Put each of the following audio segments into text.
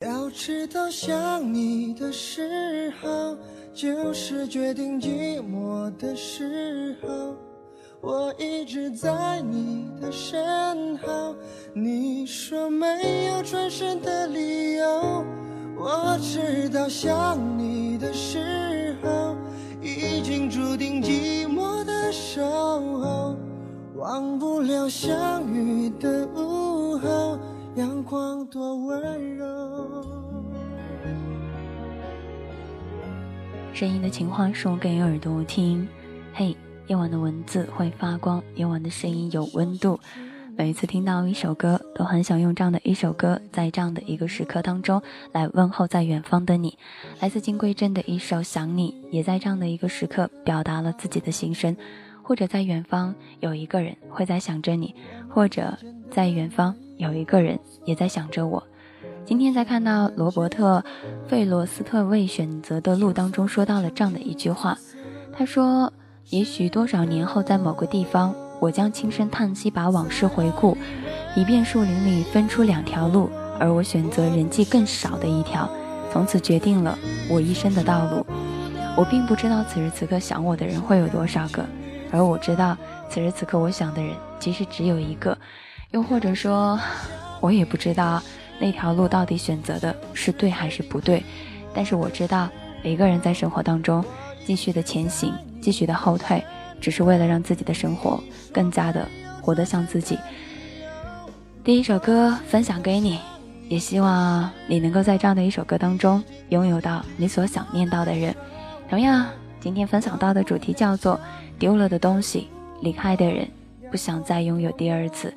要知道，想你的时候，就是决定寂寞的时候。我一直在你的身后，你说没有转身的理由。我知道，想你的时候，已经注定寂寞的守候。忘不了相遇的午后，阳光多温柔。声音的情话说给耳朵听，嘿，夜晚的文字会发光，夜晚的声音有温度。每一次听到一首歌，都很想用这样的一首歌，在这样的一个时刻当中来问候在远方的你。来自金贵镇的一首《想你》，也在这样的一个时刻表达了自己的心声。或者在远方有一个人会在想着你，或者在远方有一个人也在想着我。今天在看到罗伯特·费罗斯特为选择的路当中说到了这样的一句话，他说：“也许多少年后，在某个地方，我将轻声叹息，把往事回顾，以便树林里分出两条路，而我选择人迹更少的一条，从此决定了我一生的道路。我并不知道此时此刻想我的人会有多少个。”而我知道，此时此刻我想的人其实只有一个，又或者说，我也不知道那条路到底选择的是对还是不对。但是我知道，每个人在生活当中继续的前行，继续的后退，只是为了让自己的生活更加的活得像自己。第一首歌分享给你，也希望你能够在这样的一首歌当中拥有到你所想念到的人。同样，今天分享到的主题叫做。丢了的东西，离开的人，不想再拥有第二次。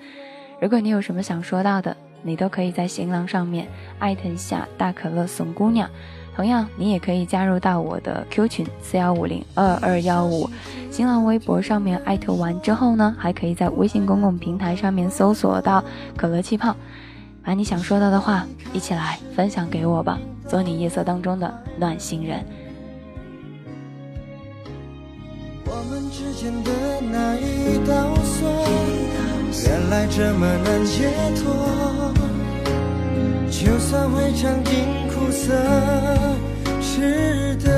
如果你有什么想说到的，你都可以在新浪上面艾特一下大可乐怂姑娘。同样，你也可以加入到我的 Q 群四幺五零二二幺五。新浪微博上面艾特完之后呢，还可以在微信公共平台上面搜索到可乐气泡，把你想说到的话一起来分享给我吧，做你夜色当中的暖心人。我们之间的那一道锁，原来这么难解脱。就算会尝尽苦涩，值得。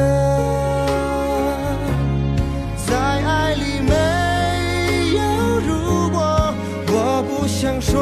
在爱里没有如果，我不想说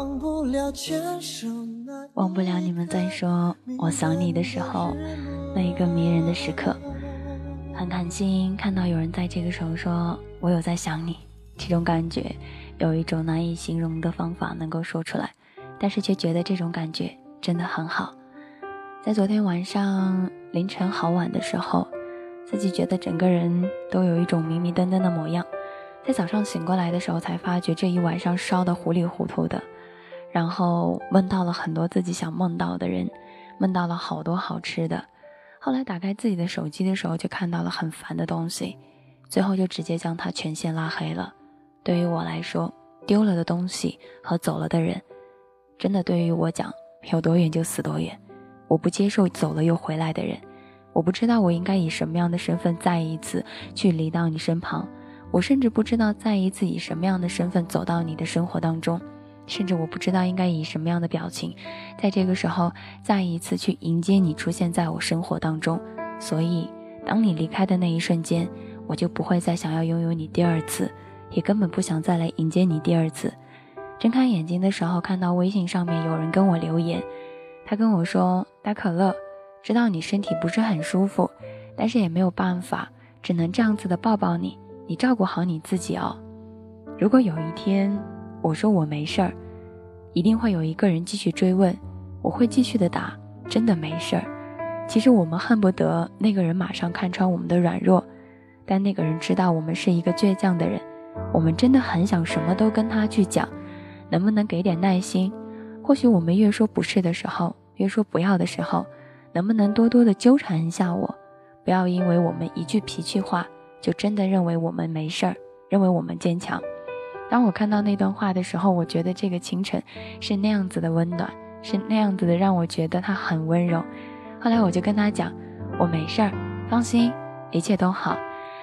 忘不了忘不了你们在说我想你的时候那一个迷人的时刻，很开心看到有人在这个时候说我有在想你，这种感觉有一种难以形容的方法能够说出来，但是却觉得这种感觉真的很好。在昨天晚上凌晨好晚的时候，自己觉得整个人都有一种迷迷瞪瞪的模样，在早上醒过来的时候才发觉这一晚上烧得糊里糊涂的。然后梦到了很多自己想梦到的人，梦到了好多好吃的。后来打开自己的手机的时候，就看到了很烦的东西，最后就直接将它全线拉黑了。对于我来说，丢了的东西和走了的人，真的对于我讲，有多远就死多远。我不接受走了又回来的人。我不知道我应该以什么样的身份再一次去离到你身旁。我甚至不知道再一次以什么样的身份走到你的生活当中。甚至我不知道应该以什么样的表情，在这个时候再一次去迎接你出现在我生活当中。所以，当你离开的那一瞬间，我就不会再想要拥有你第二次，也根本不想再来迎接你第二次。睁开眼睛的时候，看到微信上面有人跟我留言，他跟我说：“大可乐，知道你身体不是很舒服，但是也没有办法，只能这样子的抱抱你，你照顾好你自己哦。如果有一天……”我说我没事儿，一定会有一个人继续追问，我会继续的打，真的没事儿。其实我们恨不得那个人马上看穿我们的软弱，但那个人知道我们是一个倔强的人，我们真的很想什么都跟他去讲，能不能给点耐心？或许我们越说不是的时候，越说不要的时候，能不能多多的纠缠一下我？不要因为我们一句脾气话，就真的认为我们没事儿，认为我们坚强。当我看到那段话的时候，我觉得这个清晨是那样子的温暖，是那样子的让我觉得他很温柔。后来我就跟他讲，我没事儿，放心，一切都好。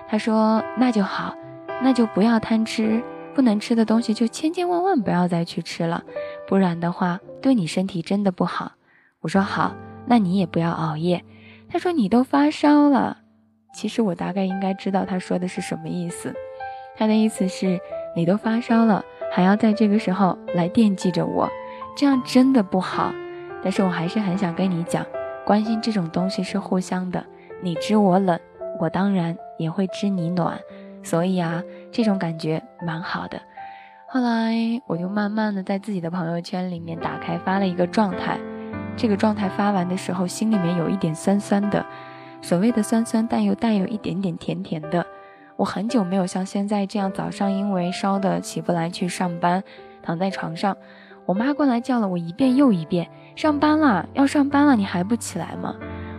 他说那就好，那就不要贪吃，不能吃的东西就千千万万不要再去吃了，不然的话对你身体真的不好。我说好，那你也不要熬夜。他说你都发烧了。其实我大概应该知道他说的是什么意思，他的意思是。你都发烧了，还要在这个时候来惦记着我，这样真的不好。但是我还是很想跟你讲，关心这种东西是互相的，你知我冷，我当然也会知你暖。所以啊，这种感觉蛮好的。后来我就慢慢的在自己的朋友圈里面打开发了一个状态，这个状态发完的时候，心里面有一点酸酸的，所谓的酸酸，但又带有一点点甜甜的。我很久没有像现在这样早上因为烧的起不来去上班，躺在床上，我妈过来叫了我一遍又一遍，上班了，要上班了，你还不起来吗？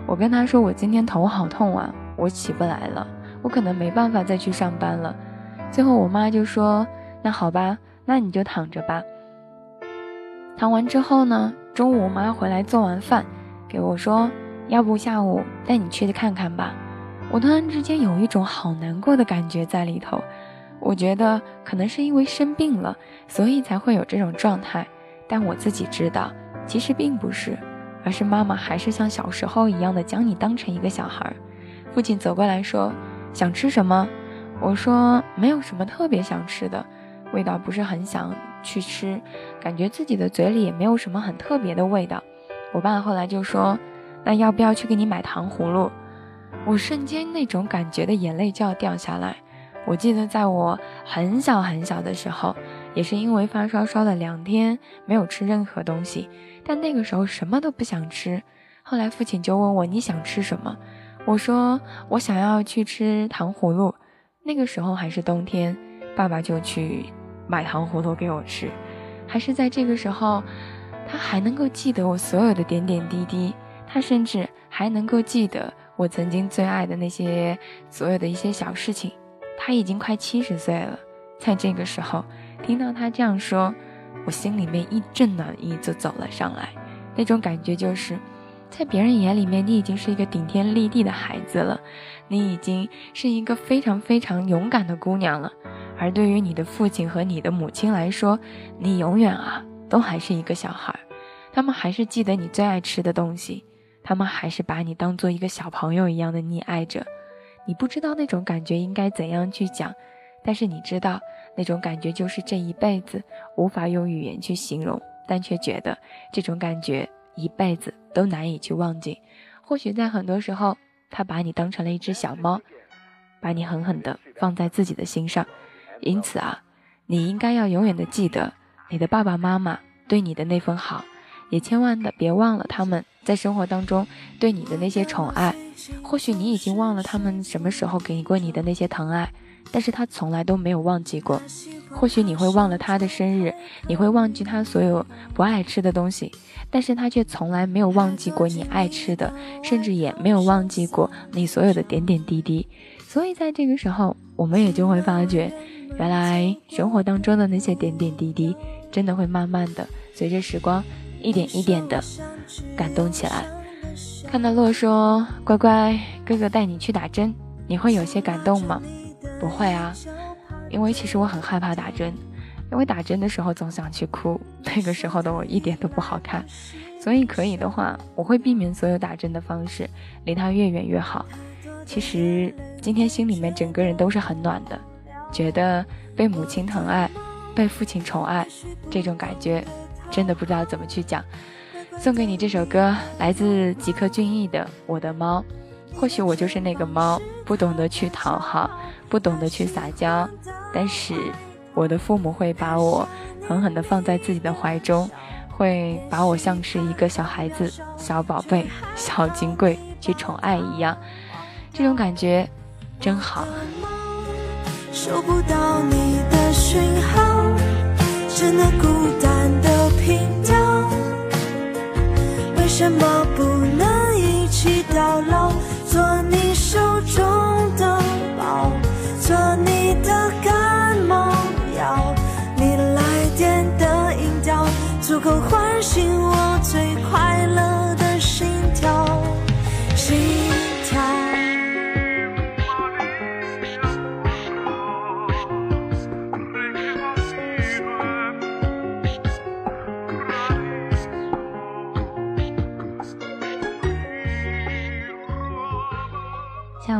我跟她说我今天头好痛啊，我起不来了，我可能没办法再去上班了。最后我妈就说，那好吧，那你就躺着吧。躺完之后呢，中午我妈回来做完饭，给我说，要不下午带你去看看吧。我突然之间有一种好难过的感觉在里头，我觉得可能是因为生病了，所以才会有这种状态。但我自己知道，其实并不是，而是妈妈还是像小时候一样的将你当成一个小孩。父亲走过来说：“想吃什么？”我说：“没有什么特别想吃的，味道不是很想去吃，感觉自己的嘴里也没有什么很特别的味道。”我爸后来就说：“那要不要去给你买糖葫芦？”我瞬间那种感觉的眼泪就要掉下来。我记得在我很小很小的时候，也是因为发烧烧了两天，没有吃任何东西，但那个时候什么都不想吃。后来父亲就问我你想吃什么，我说我想要去吃糖葫芦。那个时候还是冬天，爸爸就去买糖葫芦给我吃。还是在这个时候，他还能够记得我所有的点点滴滴，他甚至还能够记得。我曾经最爱的那些所有的一些小事情，他已经快七十岁了，在这个时候听到他这样说，我心里面一阵暖意就走了上来。那种感觉就是，在别人眼里面，你已经是一个顶天立地的孩子了，你已经是一个非常非常勇敢的姑娘了。而对于你的父亲和你的母亲来说，你永远啊都还是一个小孩，他们还是记得你最爱吃的东西。他们还是把你当做一个小朋友一样的溺爱着，你不知道那种感觉应该怎样去讲，但是你知道那种感觉就是这一辈子无法用语言去形容，但却觉得这种感觉一辈子都难以去忘记。或许在很多时候，他把你当成了一只小猫，把你狠狠地放在自己的心上，因此啊，你应该要永远的记得你的爸爸妈妈对你的那份好。也千万的别忘了他们在生活当中对你的那些宠爱，或许你已经忘了他们什么时候给你过你的那些疼爱，但是他从来都没有忘记过。或许你会忘了他的生日，你会忘记他所有不爱吃的东西，但是他却从来没有忘记过你爱吃的，甚至也没有忘记过你所有的点点滴滴。所以在这个时候，我们也就会发觉，原来生活当中的那些点点滴滴。真的会慢慢的随着时光一点一点的感动起来。看到洛说：“乖乖，哥哥带你去打针，你会有些感动吗？”不会啊，因为其实我很害怕打针，因为打针的时候总想去哭，那个时候的我一点都不好看，所以可以的话，我会避免所有打针的方式，离他越远越好。其实今天心里面整个人都是很暖的，觉得被母亲疼爱，被父亲宠爱，这种感觉真的不知道怎么去讲。送给你这首歌，来自吉克隽逸的《我的猫》。或许我就是那个猫，不懂得去讨好，不懂得去撒娇，但是我的父母会把我狠狠地放在自己的怀中，会把我像是一个小孩子、小宝贝、小金贵去宠爱一样，这种感觉真好。收不到你的讯号，真的孤单的什么不能一起到老？做你手中的宝，做你的感冒药，你来电的音调，足够唤醒我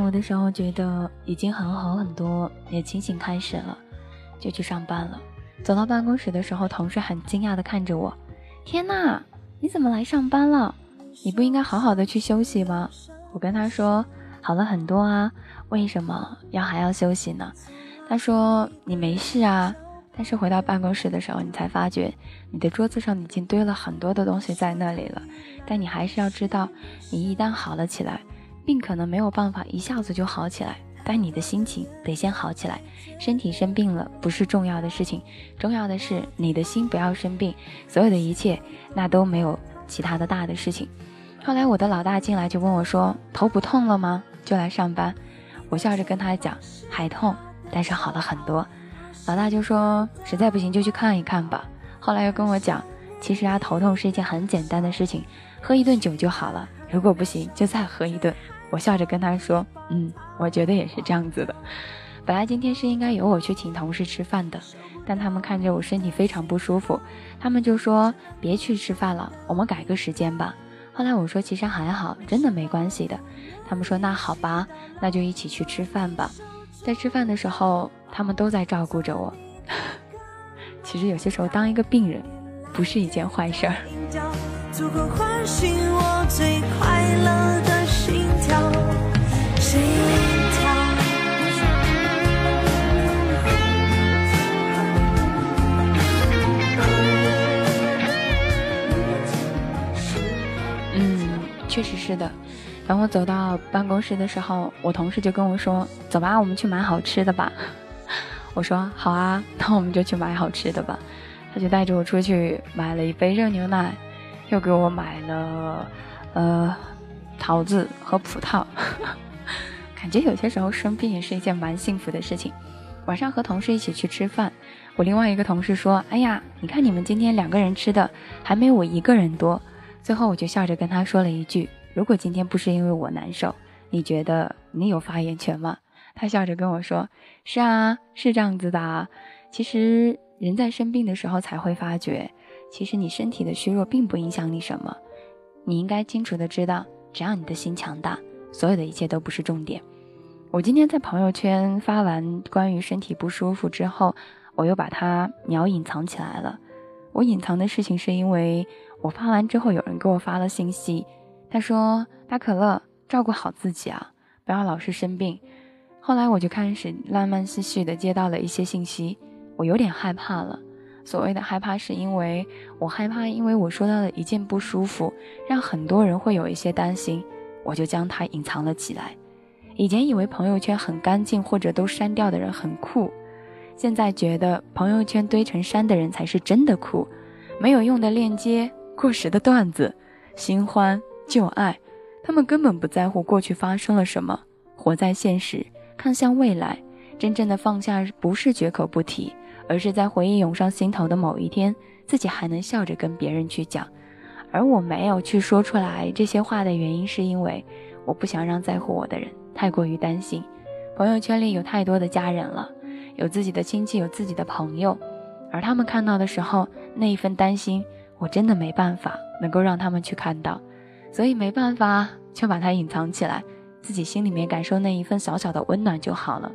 有的时候觉得已经很好很多，也清醒开始了，就去上班了。走到办公室的时候，同事很惊讶地看着我：“天呐，你怎么来上班了？你不应该好好的去休息吗？”我跟他说：“好了很多啊，为什么要还要休息呢？”他说：“你没事啊。”但是回到办公室的时候，你才发觉你的桌子上已经堆了很多的东西在那里了。但你还是要知道，你一旦好了起来。病可能没有办法一下子就好起来，但你的心情得先好起来。身体生病了不是重要的事情，重要的是你的心不要生病。所有的一切那都没有其他的大的事情。后来我的老大进来就问我说：“头不痛了吗？就来上班。”我笑着跟他讲：“还痛，但是好了很多。”老大就说：“实在不行就去看一看吧。”后来又跟我讲：“其实啊，头痛是一件很简单的事情，喝一顿酒就好了。如果不行，就再喝一顿。”我笑着跟他说：“嗯，我觉得也是这样子的。本来今天是应该由我去请同事吃饭的，但他们看着我身体非常不舒服，他们就说别去吃饭了，我们改个时间吧。后来我说其实还好，真的没关系的。他们说那好吧，那就一起去吃饭吧。在吃饭的时候，他们都在照顾着我。其实有些时候当一个病人，不是一件坏事儿。”确实是的。等我走到办公室的时候，我同事就跟我说：“走吧，我们去买好吃的吧。”我说：“好啊，那我们就去买好吃的吧。”他就带着我出去买了一杯热牛奶，又给我买了呃桃子和葡萄。感觉有些时候生病也是一件蛮幸福的事情。晚上和同事一起去吃饭，我另外一个同事说：“哎呀，你看你们今天两个人吃的还没我一个人多。”最后我就笑着跟他说了一句：“如果今天不是因为我难受，你觉得你有发言权吗？”他笑着跟我说：“是啊，是这样子的。其实人在生病的时候才会发觉，其实你身体的虚弱并不影响你什么。你应该清楚的知道，只要你的心强大。”所有的一切都不是重点。我今天在朋友圈发完关于身体不舒服之后，我又把它秒隐藏起来了。我隐藏的事情是因为我发完之后，有人给我发了信息，他说：“大可乐，照顾好自己啊，不要老是生病。”后来我就开始慢慢细细的接到了一些信息，我有点害怕了。所谓的害怕，是因为我害怕，因为我说到了一件不舒服，让很多人会有一些担心。我就将它隐藏了起来。以前以为朋友圈很干净或者都删掉的人很酷，现在觉得朋友圈堆成山的人才是真的酷。没有用的链接、过时的段子、新欢旧爱，他们根本不在乎过去发生了什么，活在现实，看向未来。真正的放下不是绝口不提，而是在回忆涌上心头的某一天，自己还能笑着跟别人去讲。而我没有去说出来这些话的原因，是因为我不想让在乎我的人太过于担心。朋友圈里有太多的家人了，有自己的亲戚，有自己的朋友，而他们看到的时候，那一份担心，我真的没办法能够让他们去看到，所以没办法，就把它隐藏起来，自己心里面感受那一份小小的温暖就好了。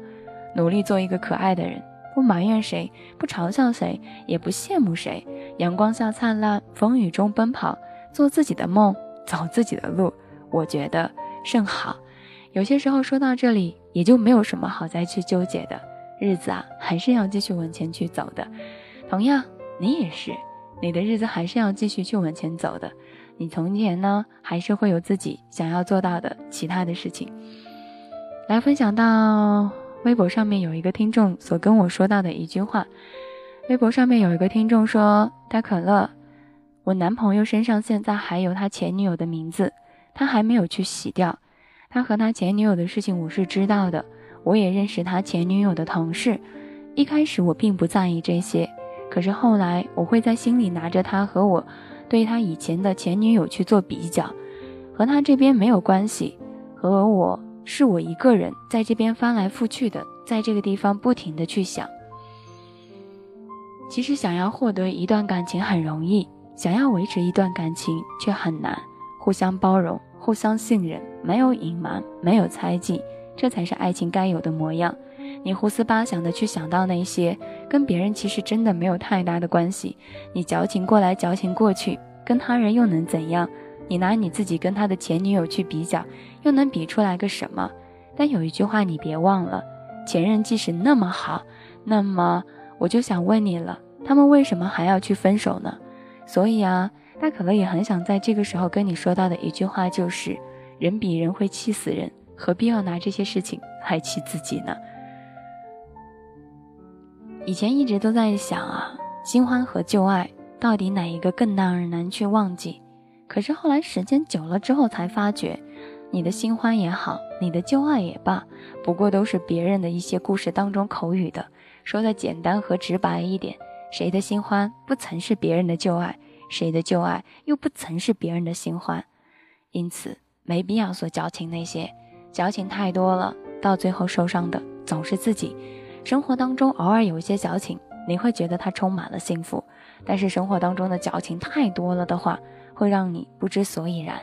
努力做一个可爱的人，不埋怨谁，不嘲笑谁，也不羡慕谁。阳光下灿烂，风雨中奔跑，做自己的梦，走自己的路，我觉得甚好。有些时候说到这里，也就没有什么好再去纠结的。日子啊，还是要继续往前去走的。同样，你也是，你的日子还是要继续去往前走的。你从前呢，还是会有自己想要做到的其他的事情。来分享到微博上面有一个听众所跟我说到的一句话。微博上面有一个听众说：“大可乐，我男朋友身上现在还有他前女友的名字，他还没有去洗掉。他和他前女友的事情我是知道的，我也认识他前女友的同事。一开始我并不在意这些，可是后来我会在心里拿着他和我对他以前的前女友去做比较，和他这边没有关系，和我是我一个人在这边翻来覆去的，在这个地方不停的去想。”其实想要获得一段感情很容易，想要维持一段感情却很难。互相包容，互相信任，没有隐瞒，没有猜忌，这才是爱情该有的模样。你胡思八想的去想到那些跟别人其实真的没有太大的关系，你矫情过来矫情过去，跟他人又能怎样？你拿你自己跟他的前女友去比较，又能比出来个什么？但有一句话你别忘了，前任即使那么好，那么我就想问你了。他们为什么还要去分手呢？所以啊，大可乐也很想在这个时候跟你说到的一句话就是：人比人会气死人，何必要拿这些事情来气自己呢？以前一直都在想啊，新欢和旧爱到底哪一个更让人难去忘记？可是后来时间久了之后才发觉，你的新欢也好，你的旧爱也罢，不过都是别人的一些故事当中口语的，说的简单和直白一点。谁的新欢不曾是别人的旧爱？谁的旧爱又不曾是别人的新欢？因此，没必要说矫情那些，矫情太多了，到最后受伤的总是自己。生活当中偶尔有一些矫情，你会觉得它充满了幸福；但是生活当中的矫情太多了的话，会让你不知所以然。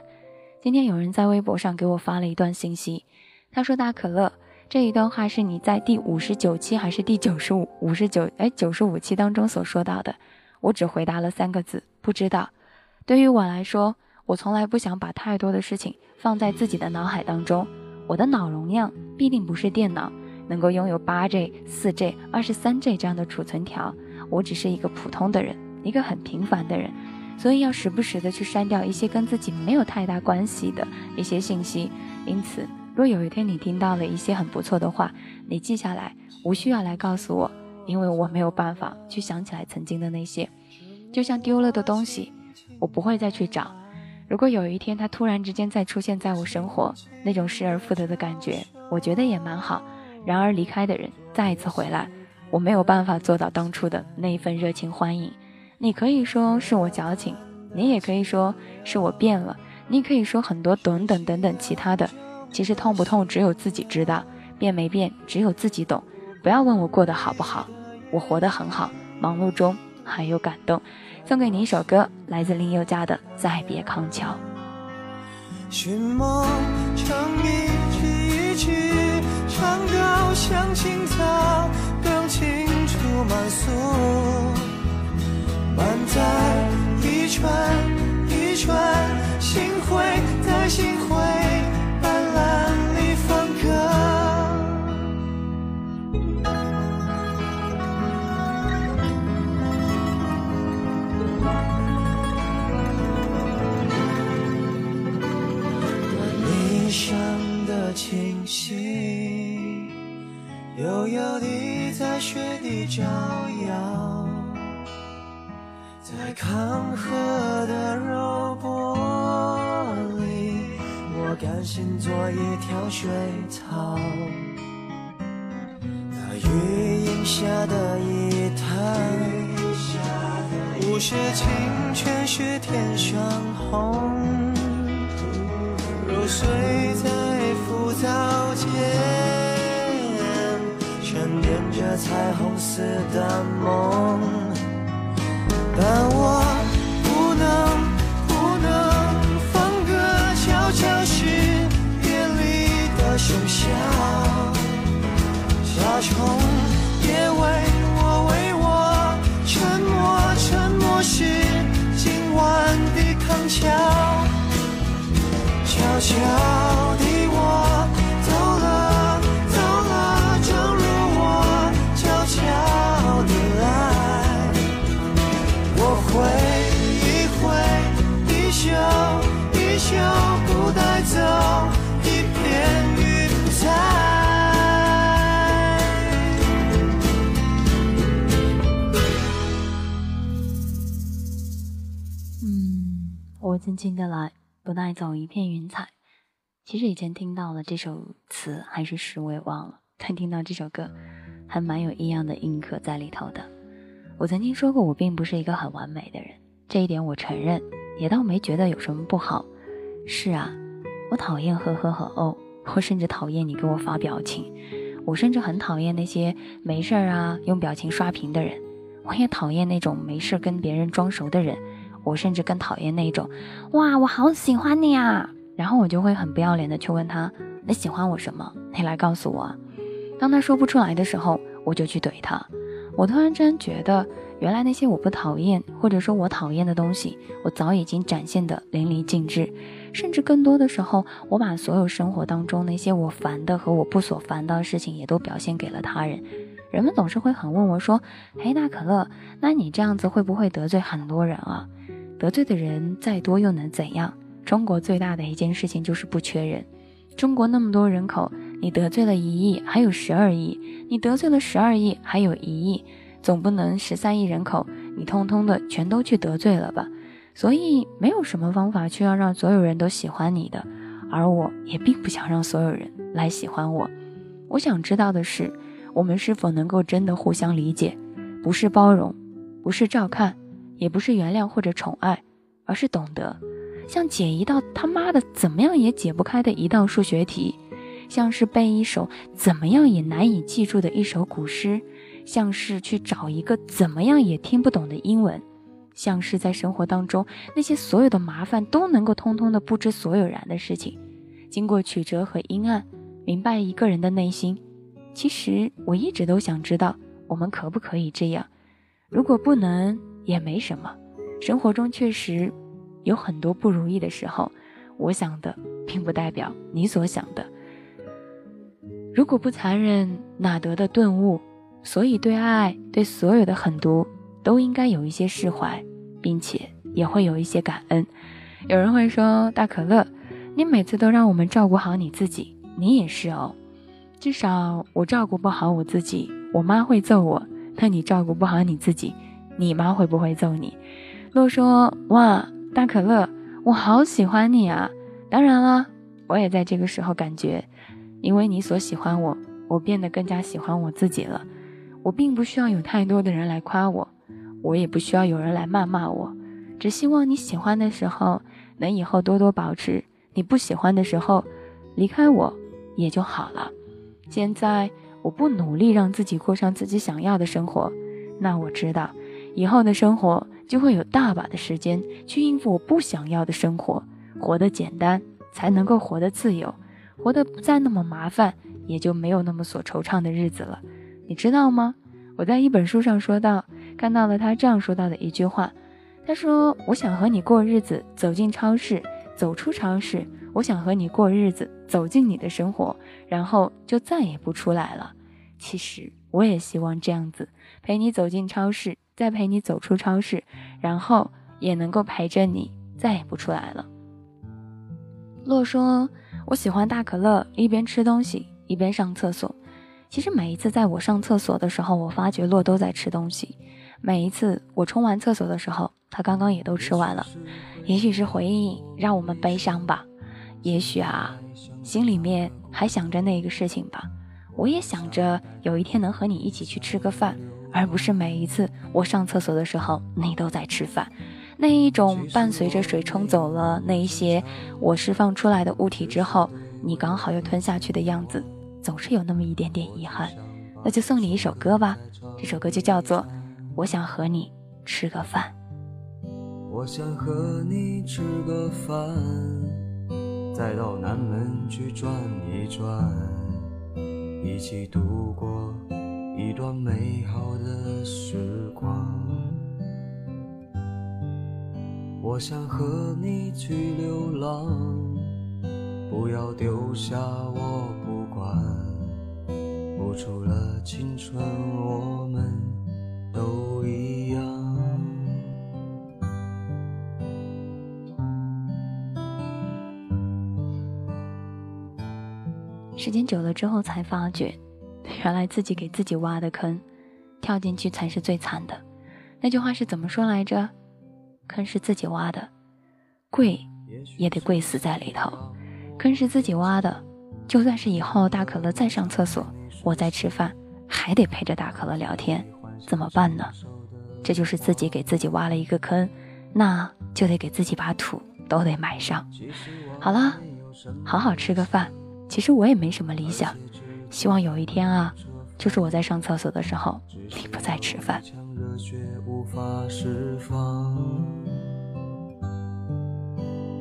今天有人在微博上给我发了一段信息，他说：“大可乐。”这一段话是你在第五十九期还是第九十五五十九哎九十五期当中所说到的？我只回答了三个字，不知道。对于我来说，我从来不想把太多的事情放在自己的脑海当中。我的脑容量必定不是电脑能够拥有八 G、四 G、二十三 G 这样的储存条。我只是一个普通的人，一个很平凡的人，所以要时不时的去删掉一些跟自己没有太大关系的一些信息。因此。若有一天你听到了一些很不错的话，你记下来，无需要来告诉我，因为我没有办法去想起来曾经的那些，就像丢了的东西，我不会再去找。如果有一天它突然之间再出现在我生活，那种失而复得的感觉，我觉得也蛮好。然而离开的人再一次回来，我没有办法做到当初的那一份热情欢迎。你可以说是我矫情，你也可以说是我变了，你可以说很多等等等等其他的。其实痛不痛，只有自己知道；变没变，只有自己懂。不要问我过得好不好，我活得很好，忙碌中还有感动。送给你一首歌，来自林宥嘉的《再别康桥》。唱到像青草，更清楚满诉。满载一船一船星辉，在星辉。雪地招摇，在康河的柔波里，我甘心做一条水草。那雨荫下的一滩是情，全是天上红。入睡在浮藻间，那彩虹似的梦。但我不能，不能放歌，悄悄是夜里的笙箫，沙虫也为我为我沉默沉默。是今晚的康桥，悄悄轻轻的来，不带走一片云彩。其实以前听到了这首词还是诗，我也忘了。但听到这首歌，还蛮有异样的印刻在里头的。我曾经说过，我并不是一个很完美的人，这一点我承认，也倒没觉得有什么不好。是啊，我讨厌呵呵和哦，我甚至讨厌你给我发表情，我甚至很讨厌那些没事儿啊用表情刷屏的人，我也讨厌那种没事跟别人装熟的人。我甚至更讨厌那种，哇，我好喜欢你啊！然后我就会很不要脸的去问他，你喜欢我什么？你来告诉我。当他说不出来的时候，我就去怼他。我突然间觉得，原来那些我不讨厌或者说我讨厌的东西，我早已经展现的淋漓尽致。甚至更多的时候，我把所有生活当中那些我烦的和我不所烦的事情，也都表现给了他人。人们总是会很问我说：“嘿，大可乐，那你这样子会不会得罪很多人啊？”得罪的人再多又能怎样？中国最大的一件事情就是不缺人。中国那么多人口，你得罪了一亿，还有十二亿；你得罪了十二亿，还有一亿，总不能十三亿人口你通通的全都去得罪了吧？所以没有什么方法去要让所有人都喜欢你的，而我也并不想让所有人来喜欢我。我想知道的是，我们是否能够真的互相理解，不是包容，不是照看。也不是原谅或者宠爱，而是懂得，像解一道他妈的怎么样也解不开的一道数学题，像是背一首怎么样也难以记住的一首古诗，像是去找一个怎么样也听不懂的英文，像是在生活当中那些所有的麻烦都能够通通的不知所有然的事情，经过曲折和阴暗，明白一个人的内心。其实我一直都想知道，我们可不可以这样？如果不能。也没什么，生活中确实有很多不如意的时候。我想的并不代表你所想的。如果不残忍，哪得的顿悟？所以对爱，对所有的狠毒，都应该有一些释怀，并且也会有一些感恩。有人会说：“大可乐，你每次都让我们照顾好你自己，你也是哦。至少我照顾不好我自己，我妈会揍我。那你照顾不好你自己？”你妈会不会揍你？洛说：“哇，大可乐，我好喜欢你啊！当然了，我也在这个时候感觉，因为你所喜欢我，我变得更加喜欢我自己了。我并不需要有太多的人来夸我，我也不需要有人来谩骂我，只希望你喜欢的时候能以后多多保持，你不喜欢的时候离开我也就好了。现在我不努力让自己过上自己想要的生活，那我知道。”以后的生活就会有大把的时间去应付我不想要的生活，活得简单才能够活得自由，活得不再那么麻烦，也就没有那么所惆怅的日子了。你知道吗？我在一本书上说到，看到了他这样说到的一句话，他说：“我想和你过日子，走进超市，走出超市，我想和你过日子，走进你的生活，然后就再也不出来了。”其实我也希望这样子，陪你走进超市。再陪你走出超市，然后也能够陪着你再也不出来了。洛说：“我喜欢大可乐，一边吃东西一边上厕所。其实每一次在我上厕所的时候，我发觉洛都在吃东西。每一次我冲完厕所的时候，他刚刚也都吃完了。也许是回忆让我们悲伤吧，也许啊，心里面还想着那个事情吧。我也想着有一天能和你一起去吃个饭。”而不是每一次我上厕所的时候你都在吃饭。那一种伴随着水冲走了那一些我释放出来的物体之后，你刚好又吞下去的样子，总是有那么一点点遗憾。那就送你一首歌吧，这首歌就叫做《我想和你吃个饭》。我想和你吃个饭，再到南门去转一转，一起度过一段美好的时光。我想和你去流浪，不要丢下我不管。付出了青春，我们都一样。时间久了之后，才发觉，原来自己给自己挖的坑，跳进去才是最惨的。那句话是怎么说来着？坑是自己挖的，跪也得跪死在里头。坑是自己挖的，就算是以后大可乐再上厕所，我在吃饭，还得陪着大可乐聊天，怎么办呢？这就是自己给自己挖了一个坑，那就得给自己把土都得埋上。好了，好好吃个饭。其实我也没什么理想，希望有一天啊，就是我在上厕所的时候，你不在吃饭。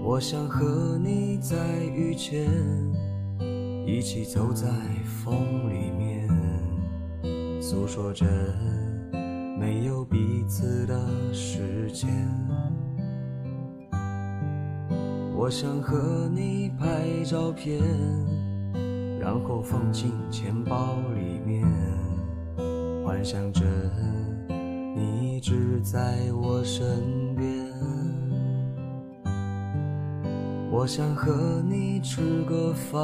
我想和你在遇见，一起走在风里面，诉说着没有彼此的时间。我想和你拍照片，然后放进钱包里面，幻想着你一直在我身边。我想和你吃个饭，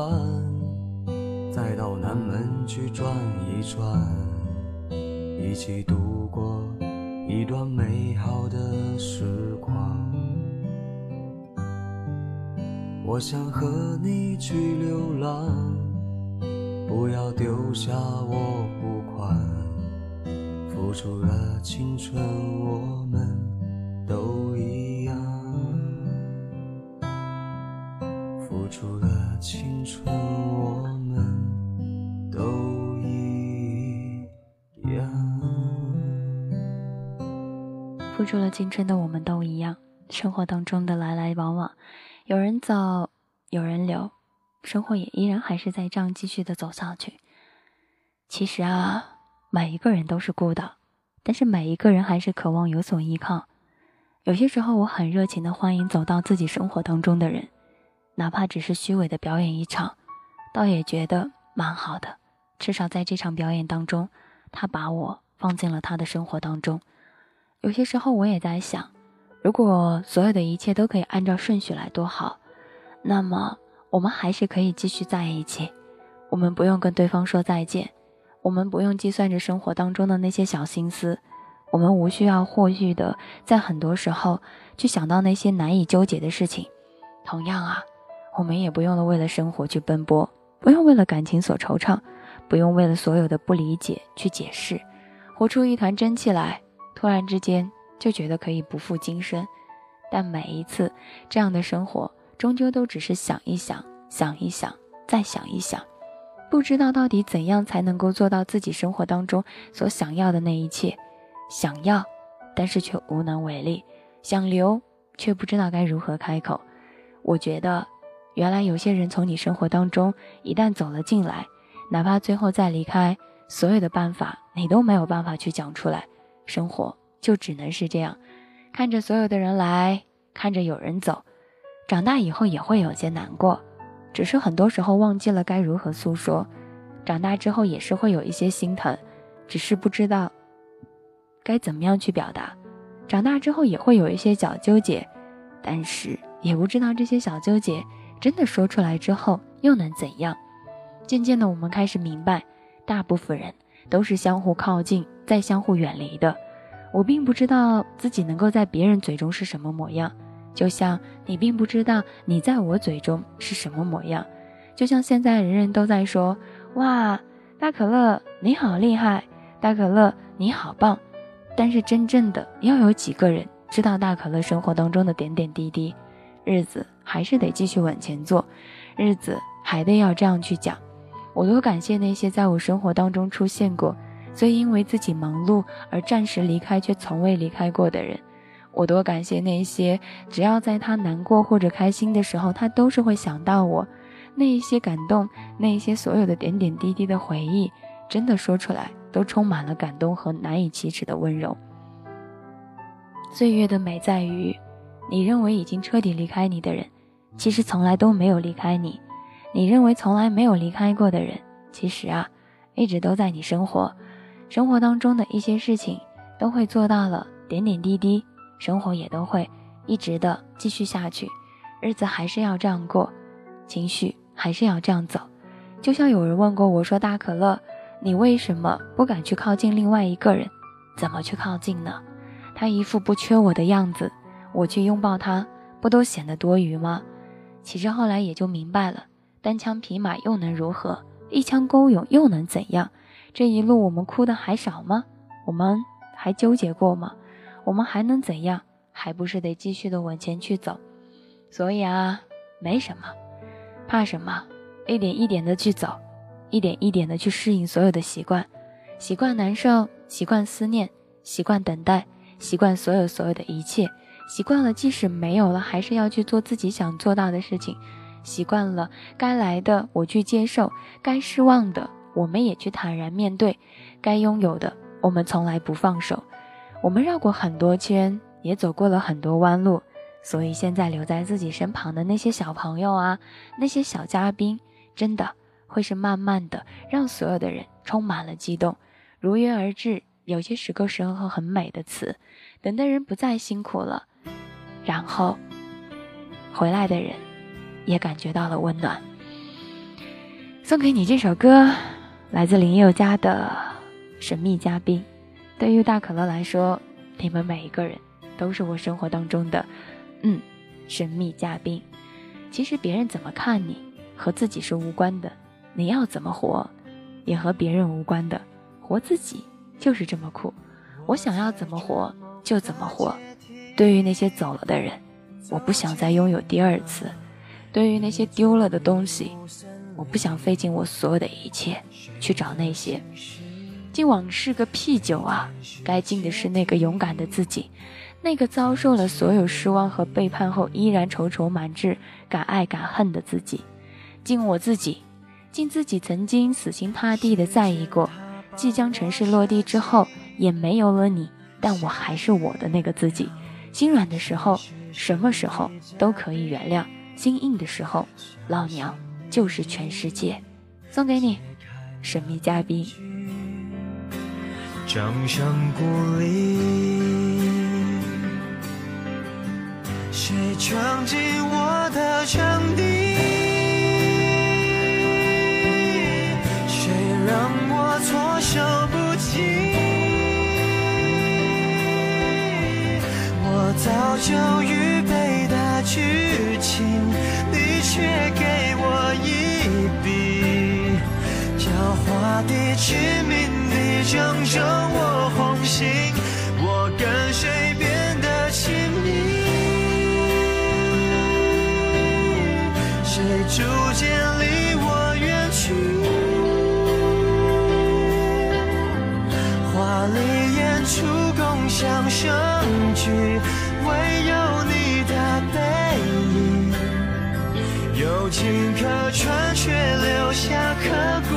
再到南门去转一转，一起度过一段美好的时光。我想和你去流浪，不要丢下我不管。付出了青春，我们都一样。付出了青春，我们都一样。付出了青春的我们都一样。生活当中的来来往往，有人走，有人留，生活也依然还是在这样继续的走下去。其实啊，每一个人都是孤岛，但是每一个人还是渴望有所依靠。有些时候，我很热情的欢迎走到自己生活当中的人。哪怕只是虚伪的表演一场，倒也觉得蛮好的。至少在这场表演当中，他把我放进了他的生活当中。有些时候我也在想，如果所有的一切都可以按照顺序来，多好。那么我们还是可以继续在一起，我们不用跟对方说再见，我们不用计算着生活当中的那些小心思，我们无需要或许的在很多时候去想到那些难以纠结的事情。同样啊。我们也不用了为了生活去奔波，不用为了感情所惆怅，不用为了所有的不理解去解释，活出一团真气来。突然之间就觉得可以不负今生，但每一次这样的生活，终究都只是想一想，想一想，再想一想，不知道到底怎样才能够做到自己生活当中所想要的那一切。想要，但是却无能为力；想留，却不知道该如何开口。我觉得。原来有些人从你生活当中一旦走了进来，哪怕最后再离开，所有的办法你都没有办法去讲出来。生活就只能是这样，看着所有的人来，看着有人走。长大以后也会有些难过，只是很多时候忘记了该如何诉说。长大之后也是会有一些心疼，只是不知道该怎么样去表达。长大之后也会有一些小纠结，但是也不知道这些小纠结。真的说出来之后又能怎样？渐渐的，我们开始明白，大部分人都是相互靠近，再相互远离的。我并不知道自己能够在别人嘴中是什么模样，就像你并不知道你在我嘴中是什么模样。就像现在人人都在说：“哇，大可乐你好厉害，大可乐你好棒。但是真正的要有几个人知道大可乐生活当中的点点滴滴，日子还是得继续往前做，日子还得要这样去讲。我多感谢那些在我生活当中出现过，虽因为自己忙碌而暂时离开却从未离开过的人。我多感谢那些只要在他难过或者开心的时候，他都是会想到我。那一些感动，那一些所有的点点滴滴的回忆，真的说出来。都充满了感动和难以启齿的温柔。岁月的美在于，你认为已经彻底离开你的人，其实从来都没有离开你；你认为从来没有离开过的人，其实啊，一直都在你生活。生活当中的一些事情，都会做到了点点滴滴，生活也都会一直的继续下去，日子还是要这样过，情绪还是要这样走。就像有人问过我说：“大可乐。”你为什么不敢去靠近另外一个人？怎么去靠近呢？他一副不缺我的样子，我去拥抱他，不都显得多余吗？其实后来也就明白了，单枪匹马又能如何？一枪勾勇又能怎样？这一路我们哭的还少吗？我们还纠结过吗？我们还能怎样？还不是得继续的往前去走？所以啊，没什么，怕什么？一点一点的去走。一点一点的去适应所有的习惯，习惯难受，习惯思念，习惯等待，习惯所有所有的一切，习惯了即使没有了，还是要去做自己想做到的事情，习惯了该来的我去接受，该失望的我们也去坦然面对，该拥有的我们从来不放手。我们绕过很多圈，也走过了很多弯路，所以现在留在自己身旁的那些小朋友啊，那些小嘉宾，真的。会是慢慢的，让所有的人充满了激动，如约而至。有些时刻时候很美的词，等的人不再辛苦了，然后回来的人也感觉到了温暖。送给你这首歌，来自林宥嘉的《神秘嘉宾》。对于大可乐来说，你们每一个人都是我生活当中的，嗯，神秘嘉宾。其实别人怎么看你，和自己是无关的。你要怎么活，也和别人无关的，活自己就是这么酷。我想要怎么活就怎么活。对于那些走了的人，我不想再拥有第二次；对于那些丢了的东西，我不想费尽我所有的一切去找那些。敬往事个屁酒啊！该敬的是那个勇敢的自己，那个遭受了所有失望和背叛后依然踌躇满志、敢爱敢恨的自己。敬我自己。敬自己曾经死心塌地的在意过，即将城市落地之后也没有了你，但我还是我的那个自己。心软的时候，什么时候都可以原谅；心硬的时候，老娘就是全世界。送给你，神秘嘉宾。掌声鼓励，谁闯进我的场地？谁让我措手不及，我早就预备的剧情，你却给我一笔，狡猾的、致命的，正中我红心，我跟谁变得亲密？谁逐渐离我远去？华丽演出共享盛举，唯有你的背影，有情可传，却留下刻骨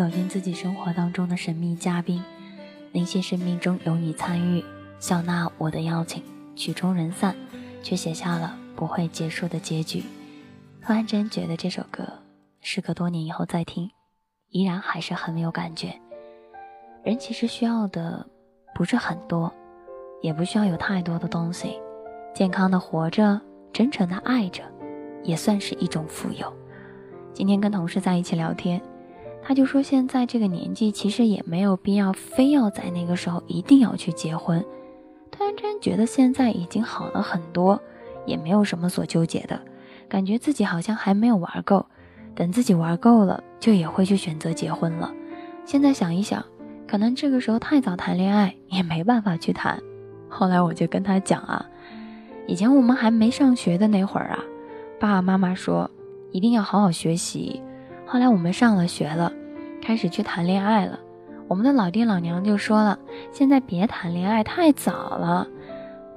走进自己生活当中的神秘嘉宾，那些生命中有你参与，笑纳我的邀请，曲终人散，却写下了不会结束的结局。突然间觉得这首歌，时隔多年以后再听，依然还是很有感觉。人其实需要的不是很多，也不需要有太多的东西，健康的活着，真诚的爱着，也算是一种富有。今天跟同事在一起聊天。他就说，现在这个年纪，其实也没有必要非要在那个时候一定要去结婚。突然间觉得现在已经好了很多，也没有什么所纠结的，感觉自己好像还没有玩够，等自己玩够了，就也会去选择结婚了。现在想一想，可能这个时候太早谈恋爱，也没办法去谈。后来我就跟他讲啊，以前我们还没上学的那会儿啊，爸爸妈妈说一定要好好学习。后来我们上了学了，开始去谈恋爱了。我们的老爹老娘就说了：“现在别谈恋爱，太早了。”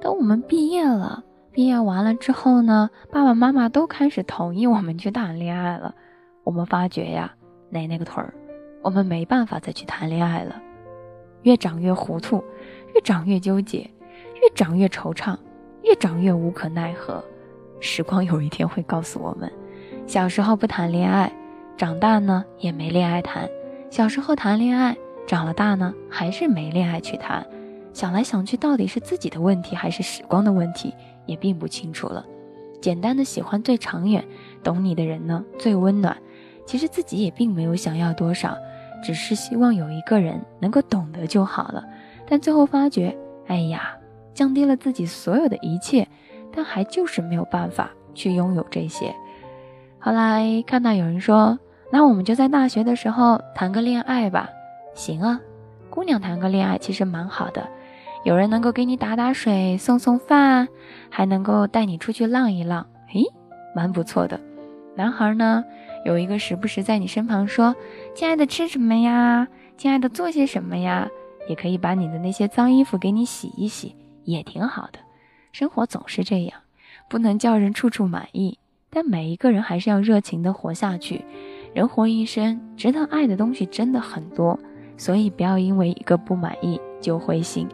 等我们毕业了，毕业完了之后呢，爸爸妈妈都开始同意我们去谈恋爱了。我们发觉呀，奶奶个腿儿，我们没办法再去谈恋爱了。越长越糊涂，越长越纠结，越长越惆怅，越长越无可奈何。时光有一天会告诉我们：小时候不谈恋爱。长大呢也没恋爱谈，小时候谈恋爱，长了大呢还是没恋爱去谈。想来想去，到底是自己的问题还是时光的问题，也并不清楚了。简单的喜欢最长远，懂你的人呢最温暖。其实自己也并没有想要多少，只是希望有一个人能够懂得就好了。但最后发觉，哎呀，降低了自己所有的一切，但还就是没有办法去拥有这些。后来看到有人说。那我们就在大学的时候谈个恋爱吧，行啊，姑娘谈个恋爱其实蛮好的，有人能够给你打打水、送送饭，还能够带你出去浪一浪，嘿，蛮不错的。男孩呢，有一个时不时在你身旁说：“亲爱的，吃什么呀？亲爱的，做些什么呀？”也可以把你的那些脏衣服给你洗一洗，也挺好的。生活总是这样，不能叫人处处满意，但每一个人还是要热情的活下去。人活一生，值得爱的东西真的很多，所以不要因为一个不满意就灰心。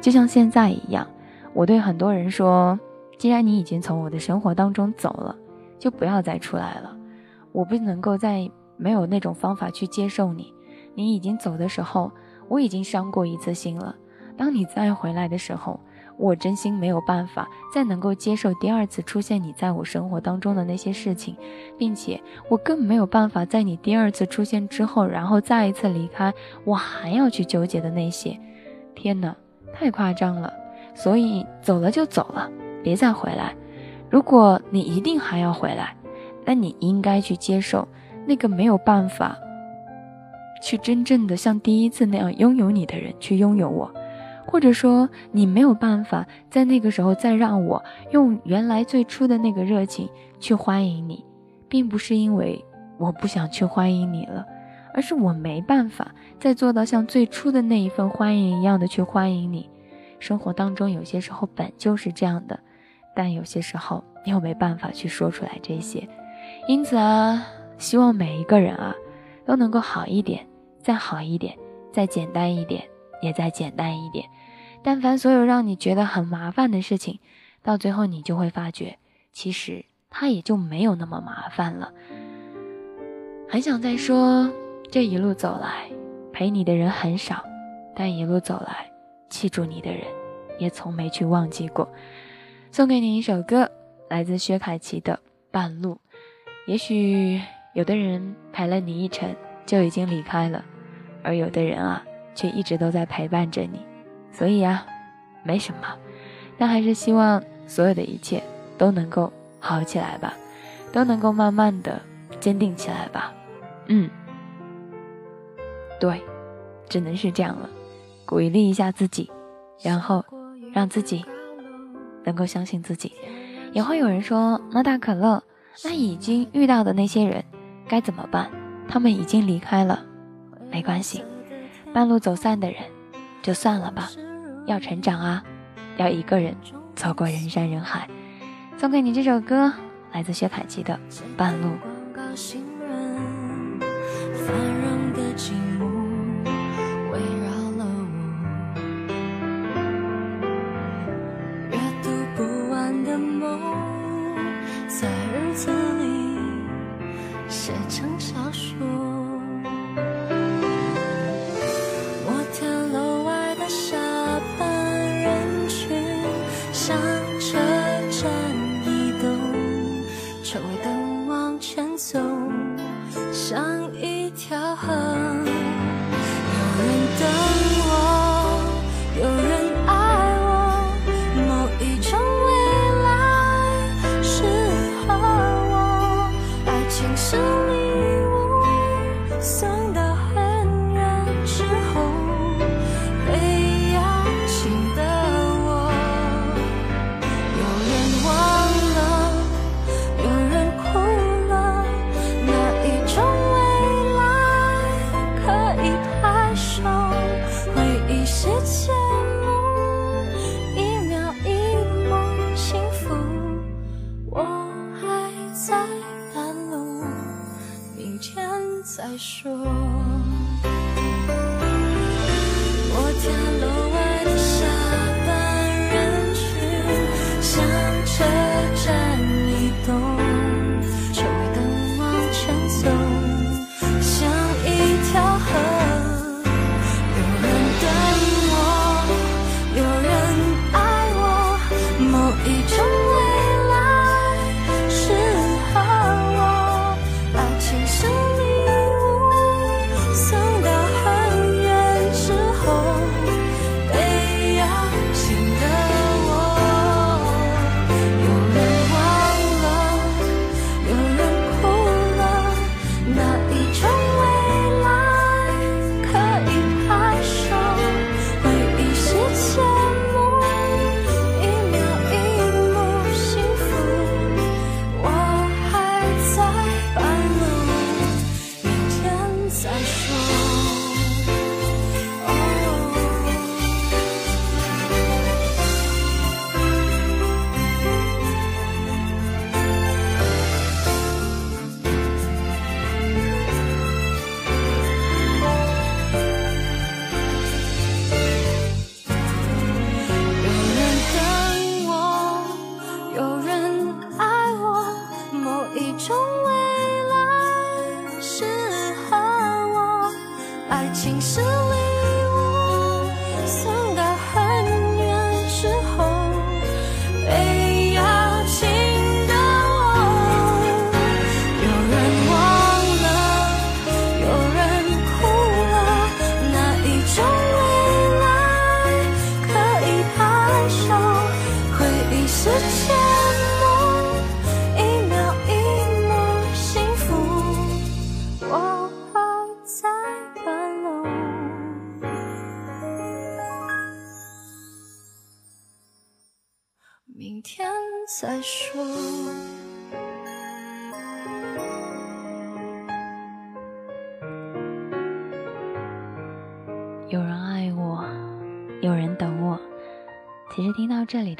就像现在一样，我对很多人说：“既然你已经从我的生活当中走了，就不要再出来了。我不能够再没有那种方法去接受你。你已经走的时候，我已经伤过一次心了。当你再回来的时候，我真心没有办法再能够接受第二次出现你在我生活当中的那些事情，并且我更没有办法在你第二次出现之后，然后再一次离开，我还要去纠结的那些。天哪，太夸张了！所以走了就走了，别再回来。如果你一定还要回来，那你应该去接受那个没有办法去真正的像第一次那样拥有你的人去拥有我。或者说，你没有办法在那个时候再让我用原来最初的那个热情去欢迎你，并不是因为我不想去欢迎你了，而是我没办法再做到像最初的那一份欢迎一样的去欢迎你。生活当中有些时候本就是这样的，但有些时候又没办法去说出来这些。因此啊，希望每一个人啊都能够好一点，再好一点，再简单一点，也再简单一点。但凡所有让你觉得很麻烦的事情，到最后你就会发觉，其实它也就没有那么麻烦了。很想再说，这一路走来，陪你的人很少，但一路走来，记住你的人，也从没去忘记过。送给你一首歌，来自薛凯琪的《半路》。也许有的人陪了你一程就已经离开了，而有的人啊，却一直都在陪伴着你。所以啊，没什么，但还是希望所有的一切都能够好起来吧，都能够慢慢的坚定起来吧。嗯，对，只能是这样了，鼓励一下自己，然后让自己能够相信自己。也会有人说，那大可乐，那已经遇到的那些人该怎么办？他们已经离开了，没关系，半路走散的人。就算了吧，要成长啊，要一个人走过人山人海。送给你这首歌，来自薛凯琪的《半路》。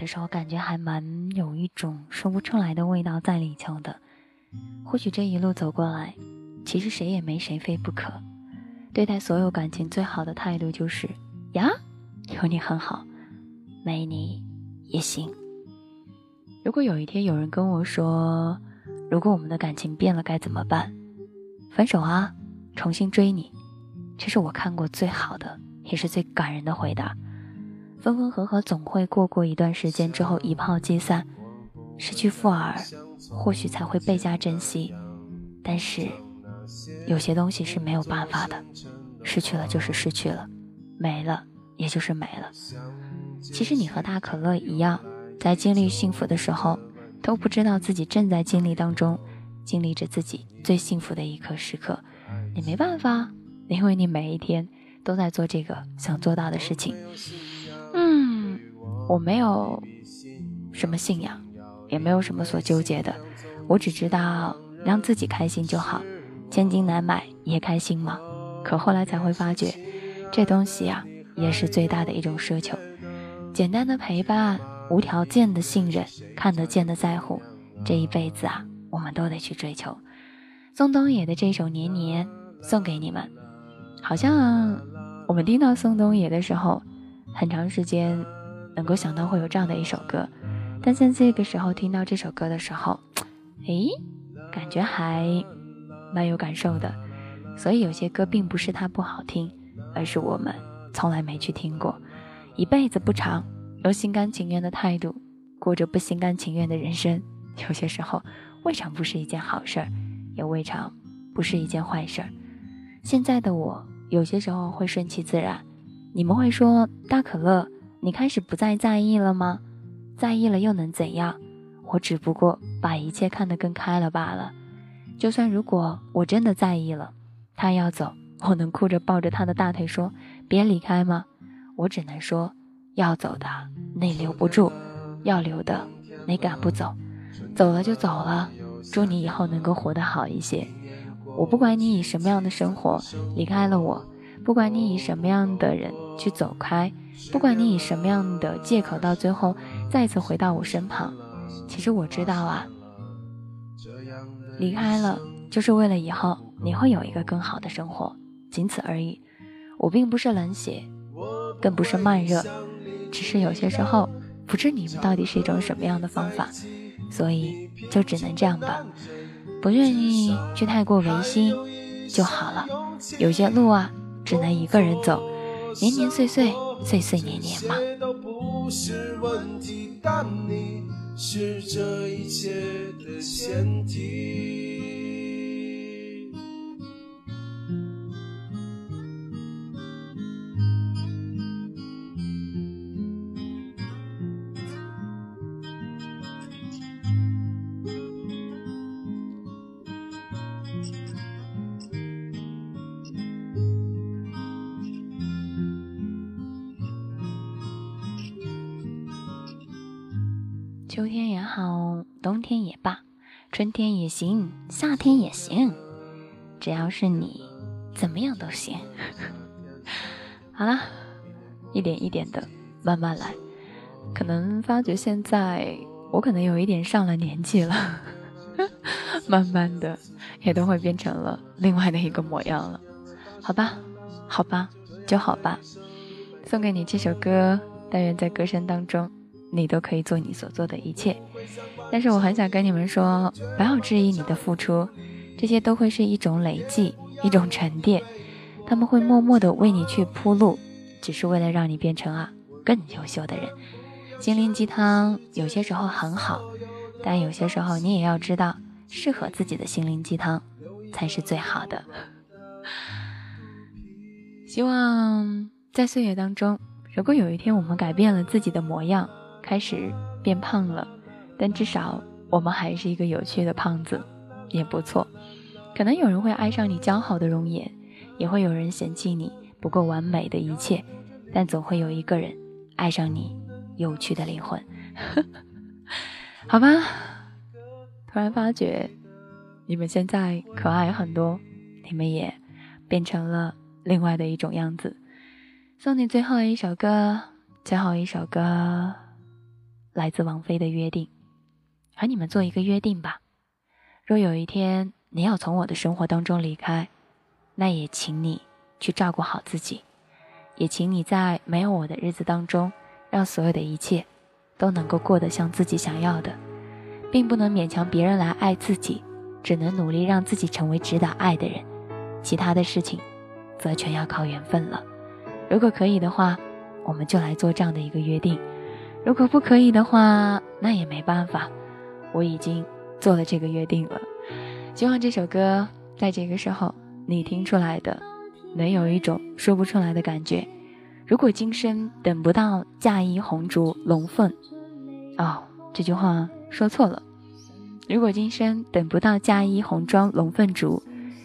的时候，感觉还蛮有一种说不出来的味道在里头的。或许这一路走过来，其实谁也没谁非不可。对待所有感情最好的态度就是呀，有你很好，没你也行。如果有一天有人跟我说，如果我们的感情变了该怎么办？分手啊，重新追你，这是我看过最好的，也是最感人的回答。分分合合总会过过一段时间之后一炮即散，失去富尔，或许才会倍加珍惜。但是有些东西是没有办法的，失去了就是失去了，没了也就是没了。其实你和大可乐一样。在经历幸福的时候，都不知道自己正在经历当中，经历着自己最幸福的一刻时刻。你没办法，因为你每一天都在做这个想做到的事情。我没有什么信仰，也没有什么所纠结的，我只知道让自己开心就好，千金难买也开心嘛。可后来才会发觉，这东西啊，也是最大的一种奢求，简单的陪伴。无条件的信任，看得见的在乎，这一辈子啊，我们都得去追求。宋冬野的这首《年年》送给你们。好像我们听到宋冬野的时候，很长时间能够想到会有这样的一首歌，但在这个时候听到这首歌的时候，诶，感觉还蛮有感受的。所以有些歌并不是它不好听，而是我们从来没去听过。一辈子不长。用心甘情愿的态度过着不心甘情愿的人生，有些时候未尝不是一件好事儿，也未尝不是一件坏事儿。现在的我有些时候会顺其自然。你们会说大可乐，你开始不再在意了吗？在意了又能怎样？我只不过把一切看得更开了罢了。就算如果我真的在意了，他要走，我能哭着抱着他的大腿说别离开吗？我只能说。要走的你留不住，要留的你赶不走，走了就走了。祝你以后能够活得好一些。我不管你以什么样的生活离开了我，不管你以什么样的人去走开，不管你以什么样的借口到最后再次回到我身旁。其实我知道啊，离开了就是为了以后你会有一个更好的生活，仅此而已。我并不是冷血，更不是慢热。只是有些时候不知你们到底是一种什么样的方法，所以就只能这样吧，不愿意去太过违心就好了。有些路啊，只能一个人走，年年岁岁，岁岁年年嘛。是这一切的前提。冬天也罢，春天也行，夏天也行，只要是你，怎么样都行。好了，一点一点的慢慢来。可能发觉现在我可能有一点上了年纪了，慢慢的也都会变成了另外的一个模样了。好吧，好吧，就好吧。送给你这首歌，但愿在歌声当中。你都可以做你所做的一切，但是我很想跟你们说，不要质疑你的付出，这些都会是一种累积，一种沉淀，他们会默默的为你去铺路，只是为了让你变成啊更优秀的人。心灵鸡汤有些时候很好，但有些时候你也要知道，适合自己的心灵鸡汤才是最好的。希望在岁月当中，如果有一天我们改变了自己的模样。开始变胖了，但至少我们还是一个有趣的胖子，也不错。可能有人会爱上你姣好的容颜，也会有人嫌弃你不够完美的一切，但总会有一个人爱上你有趣的灵魂。好吧，突然发觉你们现在可爱很多，你们也变成了另外的一种样子。送你最后一首歌，最后一首歌来自王菲的《约定》，和你们做一个约定吧。若有一天你要从我的生活当中离开，那也请你去照顾好自己，也请你在没有我的日子当中，让所有的一切。都能够过得像自己想要的，并不能勉强别人来爱自己，只能努力让自己成为值得爱的人。其他的事情，则全要靠缘分了。如果可以的话，我们就来做这样的一个约定；如果不可以的话，那也没办法。我已经做了这个约定了。希望这首歌在这个时候你听出来的，能有一种说不出来的感觉。如果今生等不到嫁衣红烛龙凤，哦，这句话说错了。如果今生等不到嫁衣红妆龙凤烛，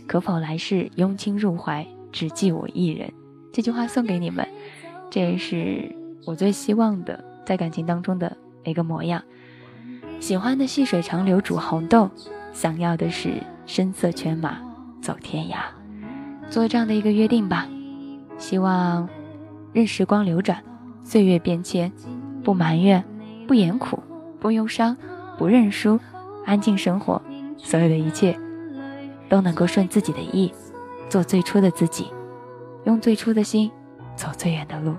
可否来世拥亲入怀，只记我一人？这句话送给你们，这也是我最希望的在感情当中的一个模样。喜欢的细水长流煮红豆，想要的是声色犬马走天涯。做这样的一个约定吧，希望。任时光流转，岁月变迁，不埋怨，不言苦，不忧伤，不认输，安静生活，所有的一切都能够顺自己的意，做最初的自己，用最初的心走最远的路。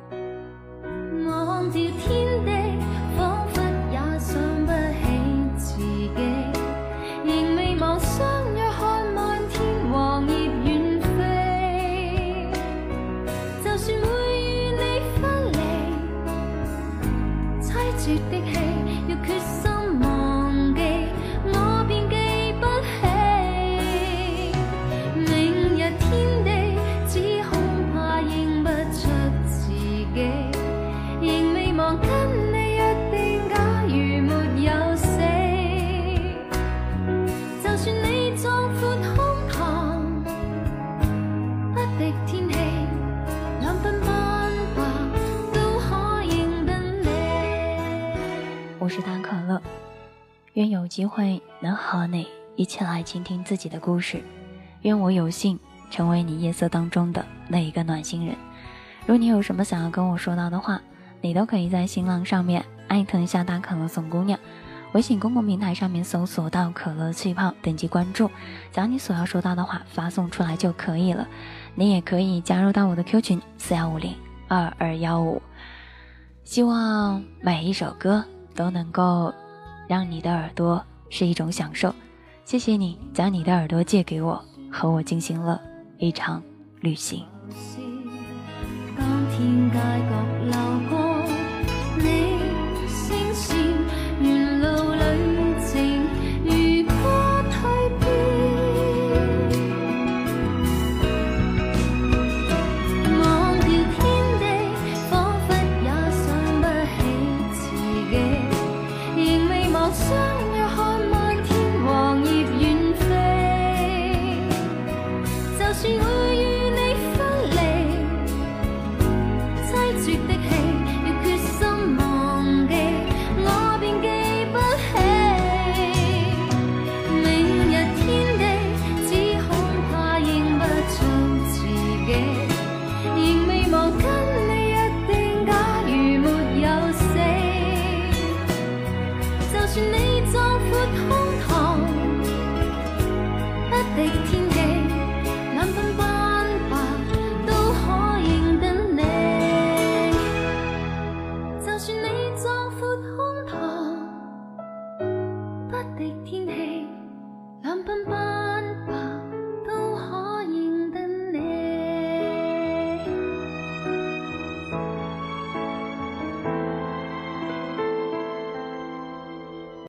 愿有机会能和你一起来倾听自己的故事，愿我有幸成为你夜色当中的那一个暖心人。如果你有什么想要跟我说到的话，你都可以在新浪上面艾特一下大可乐送姑娘，微信公共平台上面搜索到可乐气泡，点击关注，将你所要说到的话发送出来就可以了。你也可以加入到我的 Q 群四幺五零二二幺五。希望每一首歌都能够。让你的耳朵是一种享受，谢谢你将你的耳朵借给我，和我进行了一场旅行。当天街角流过你